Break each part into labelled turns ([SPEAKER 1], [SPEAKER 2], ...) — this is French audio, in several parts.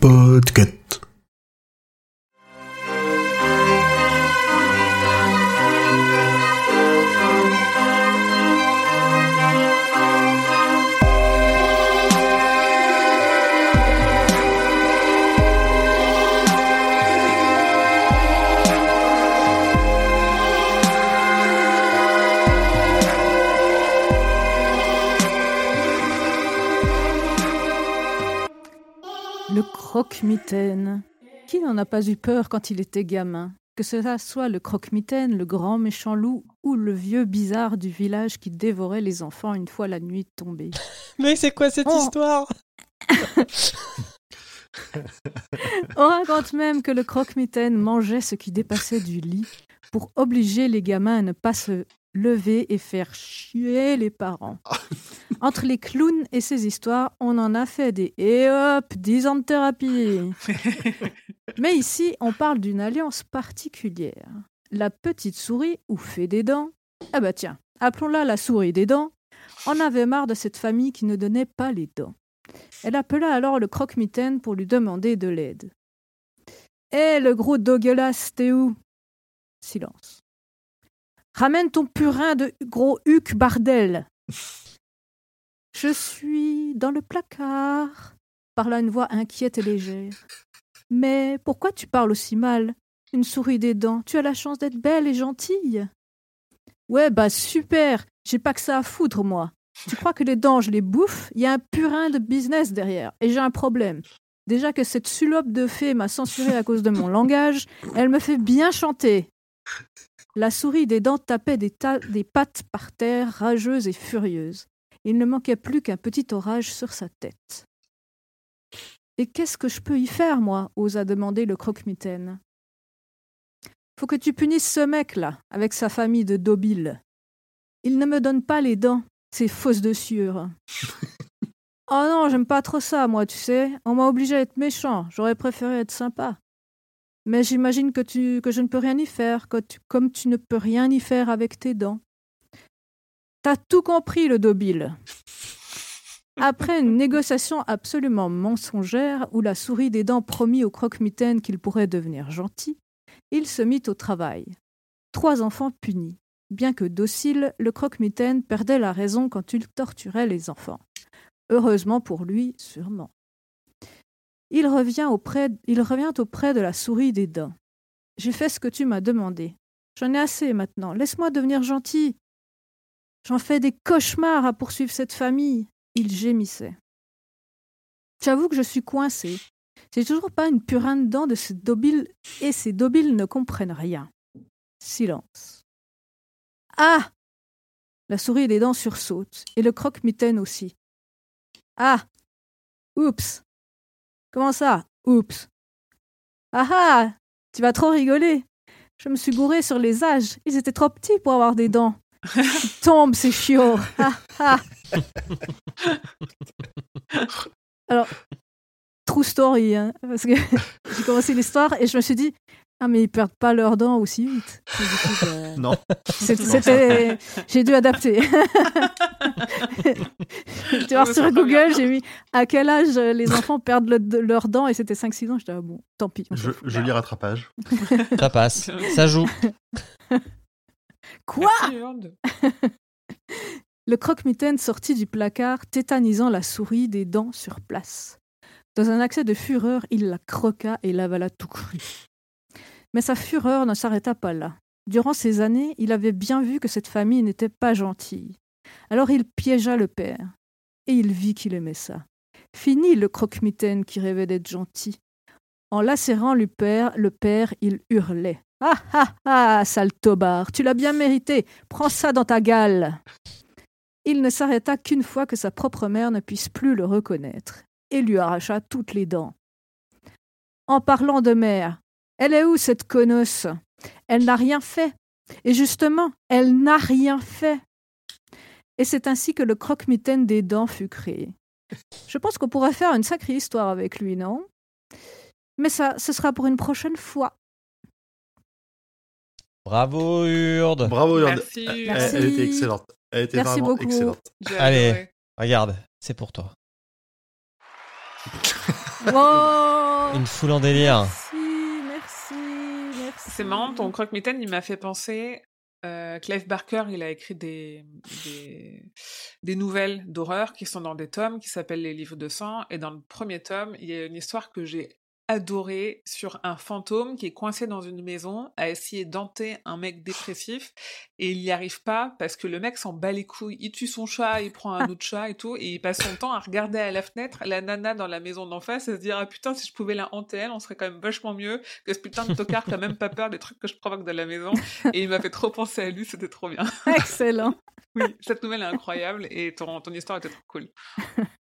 [SPEAKER 1] Podcast.
[SPEAKER 2] Le croque-mitaine. Qui n'en a pas eu peur quand il était gamin? Que cela soit le croque-mitaine, le grand méchant loup ou le vieux bizarre du village qui dévorait les enfants une fois la nuit tombée.
[SPEAKER 3] Mais c'est quoi cette
[SPEAKER 2] Oh.
[SPEAKER 3] histoire?
[SPEAKER 2] On raconte même que le croque-mitaine mangeait ce qui dépassait du lit pour obliger les gamins à ne pas se lever et faire chier les parents. Entre les clowns et ces histoires, on en a fait des et hop, 10 ans de thérapie. Mais ici, on parle d'une alliance particulière. La petite souris ou fée des dents. Ah bah tiens, appelons-la la souris des dents. En avait marre de cette famille qui ne donnait pas les dents. Elle appela alors le croque-mitaine pour lui demander de l'aide. Hé, le gros dogueulasse, t'es où? Silence. Ramène ton purin de gros huc bardel. Je suis dans le placard, parla une voix inquiète et légère. Mais pourquoi tu parles aussi mal? Une souris des dents, tu as la chance d'être belle et gentille. Ouais, bah super, j'ai pas que ça à foutre, moi. Tu crois que les dents, je les bouffe? Il y a un purin de business derrière, et j'ai un problème. Déjà que cette sulope de fée m'a censuré à cause de mon langage, elle me fait bien chanter. La souris des dents tapait des, pattes par terre, rageuse et furieuse. Il ne manquait plus qu'un petit orage sur sa tête. Et qu'est-ce que je peux y faire, moi? osa demander le croque-mitaine. Faut que tu punisses ce mec-là, avec sa famille de dobiles. Il ne me donne pas les dents, ces fausses de oh non, j'aime pas trop ça, moi, tu sais. On m'a obligé à être méchant. J'aurais préféré être sympa. Mais j'imagine que, tu, je ne peux rien y faire, que comme tu ne peux rien y faire avec tes dents. T'as tout compris, le dobile. Après une négociation absolument mensongère où la souris des dents promit au croque-mitaine qu'il pourrait devenir gentil, il se mit au travail. Trois enfants punis. Bien que docile, le croque-mitaine perdait la raison quand il torturait les enfants. Heureusement pour lui, sûrement. Il revient auprès, de la souris des dents. J'ai fait ce que tu m'as demandé. J'en ai assez maintenant. Laisse-moi devenir gentil. J'en fais des cauchemars à poursuivre cette famille. Il gémissait. J'avoue que je suis coincé. J'ai toujours pas une purin dedans de ces dobiles et ces dobiles ne comprennent rien. Silence. Ah La souris des dents sursaute et le croque-mitaine aussi. Ah Oups Comment ça? Oups Ah ah Tu vas trop rigoler Je me suis gouré sur les âges. Ils étaient trop petits pour avoir des dents. Ils tombent, ces chiots Ah ah Alors, true story, hein, parce que j'ai commencé l'histoire et je me suis dit Ah, mais ils perdent pas leurs dents aussi vite. Coup,
[SPEAKER 1] Non.
[SPEAKER 2] j'ai dû adapter. tu vois,
[SPEAKER 4] Ouais,
[SPEAKER 2] sur Google, j'ai mis à quel âge euh, les enfants perdent le- de- leurs dents et c'était 5-6 ans. J'étais ah, bon, tant pis.
[SPEAKER 1] Je, joli rattrapage.
[SPEAKER 3] Ça passe, ça joue.
[SPEAKER 2] Quoi? Le croque-mitaine sortit du placard, tétanisant la souris des dents sur place. Dans un accès de fureur, il la croqua et l'avala tout cru. Mais sa fureur ne s'arrêta pas là. Durant ces années, il avait bien vu que cette famille n'était pas gentille. Alors il piégea le père. Et il vit qu'il aimait ça. Fini le croque-mitaine qui rêvait d'être gentil. En lacérant le père, le père, il hurlait. Ah ah ah, sale tobard, tu l'as bien mérité. Prends ça dans ta gale. Il ne s'arrêta qu'une fois que sa propre mère ne puisse plus le reconnaître, et lui arracha toutes les dents. En parlant de mère, elle est où cette connosse? Elle n'a rien fait. Et justement, elle n'a rien fait. Et c'est ainsi que le croque-mitaine des dents fut créé. Je pense qu'on pourrait faire une sacrée histoire avec lui, non? Mais ça, ce sera pour une prochaine fois.
[SPEAKER 3] Bravo Urde.
[SPEAKER 1] Bravo, Yord.
[SPEAKER 4] Merci.
[SPEAKER 1] Elle,
[SPEAKER 2] Merci.
[SPEAKER 1] elle était excellente. Elle était
[SPEAKER 2] Merci
[SPEAKER 1] vraiment
[SPEAKER 2] beaucoup.
[SPEAKER 1] excellente.
[SPEAKER 3] Allez. Regarde, c'est pour toi.
[SPEAKER 2] Wow
[SPEAKER 3] Une foule en délire.
[SPEAKER 2] Merci, merci, merci.
[SPEAKER 4] C'est marrant, ton croque-mitaine, il m'a fait penser. Euh, Clive Barker, il a écrit des, des, des nouvelles d'horreur qui sont dans des tomes qui s'appellent Les Livres de sang. Et dans le premier tome, il y a une histoire que j'ai adorée sur un fantôme qui est coincé dans une maison à essayer d'enter un mec dépressif et il n'y arrive pas parce que le mec s'en bat les couilles. Il tue son chat, il prend un autre chat et tout et il passe son temps à regarder à la fenêtre la nana dans la maison d'en face et se dire ah putain si je pouvais la hanter elle on serait quand même vachement mieux que ce putain de tocard qui a même pas peur des trucs que je provoque dans la maison et il m'a fait trop penser à lui c'était trop bien.
[SPEAKER 2] Excellent.
[SPEAKER 4] Oui, cette nouvelle est incroyable et ton, ton histoire était trop cool.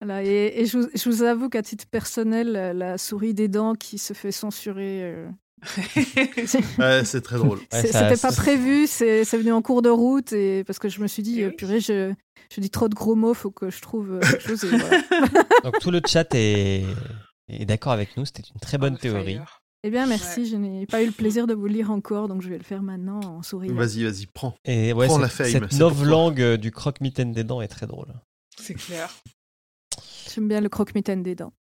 [SPEAKER 2] Voilà, et, et je, vous- je vous avoue qu'à titre personnel, la, la souris des dents qui se fait censurer, euh,
[SPEAKER 1] Ouais, c'est très drôle.
[SPEAKER 3] Ouais,
[SPEAKER 2] c'était pas prévu, c'est venu en cours de route, et parce que je me suis dit, euh,
[SPEAKER 4] oui.
[SPEAKER 2] purée, je, je dis trop de gros mots, faut que je trouve euh, quelque chose. et voilà.
[SPEAKER 3] Donc tout le chat est, est d'accord avec nous. C'était une très bonne
[SPEAKER 4] On
[SPEAKER 3] théorie.
[SPEAKER 4] fire.
[SPEAKER 2] Eh bien, merci, je n'ai pas eu le plaisir de vous le lire encore, donc je vais le faire maintenant en souriant.
[SPEAKER 1] Vas-y, vas-y, prends.
[SPEAKER 3] Et ouais,
[SPEAKER 1] Prends
[SPEAKER 3] cette,
[SPEAKER 1] la fame,
[SPEAKER 3] cette novlangue du croque-mitaine des dents est très drôle.
[SPEAKER 4] C'est clair.
[SPEAKER 2] J'aime bien le croque-mitaine des dents.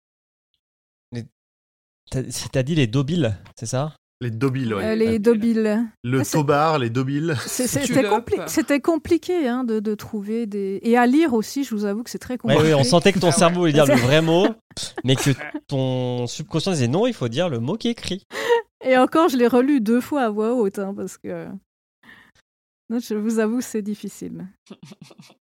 [SPEAKER 3] T'as t'as dit les dobiles, c'est ça?
[SPEAKER 1] Les dobiles, ouais.
[SPEAKER 2] Euh, les dobiles.
[SPEAKER 1] Le
[SPEAKER 2] Ah,
[SPEAKER 1] tobar, les dobiles.
[SPEAKER 2] C'était compli- compliqué hein, de, de trouver des. Et à lire aussi, je vous avoue que c'est très
[SPEAKER 3] Ouais,
[SPEAKER 2] compliqué.
[SPEAKER 3] oui, on sentait que ton
[SPEAKER 4] Ah
[SPEAKER 3] cerveau voulait dire le vrai mot, mais que ton subconscient disait non, il faut dire le mot qui est écrit.
[SPEAKER 2] Et encore, je l'ai relu deux fois à voix haute, hein, parce que. Non, je vous avoue, c'est difficile.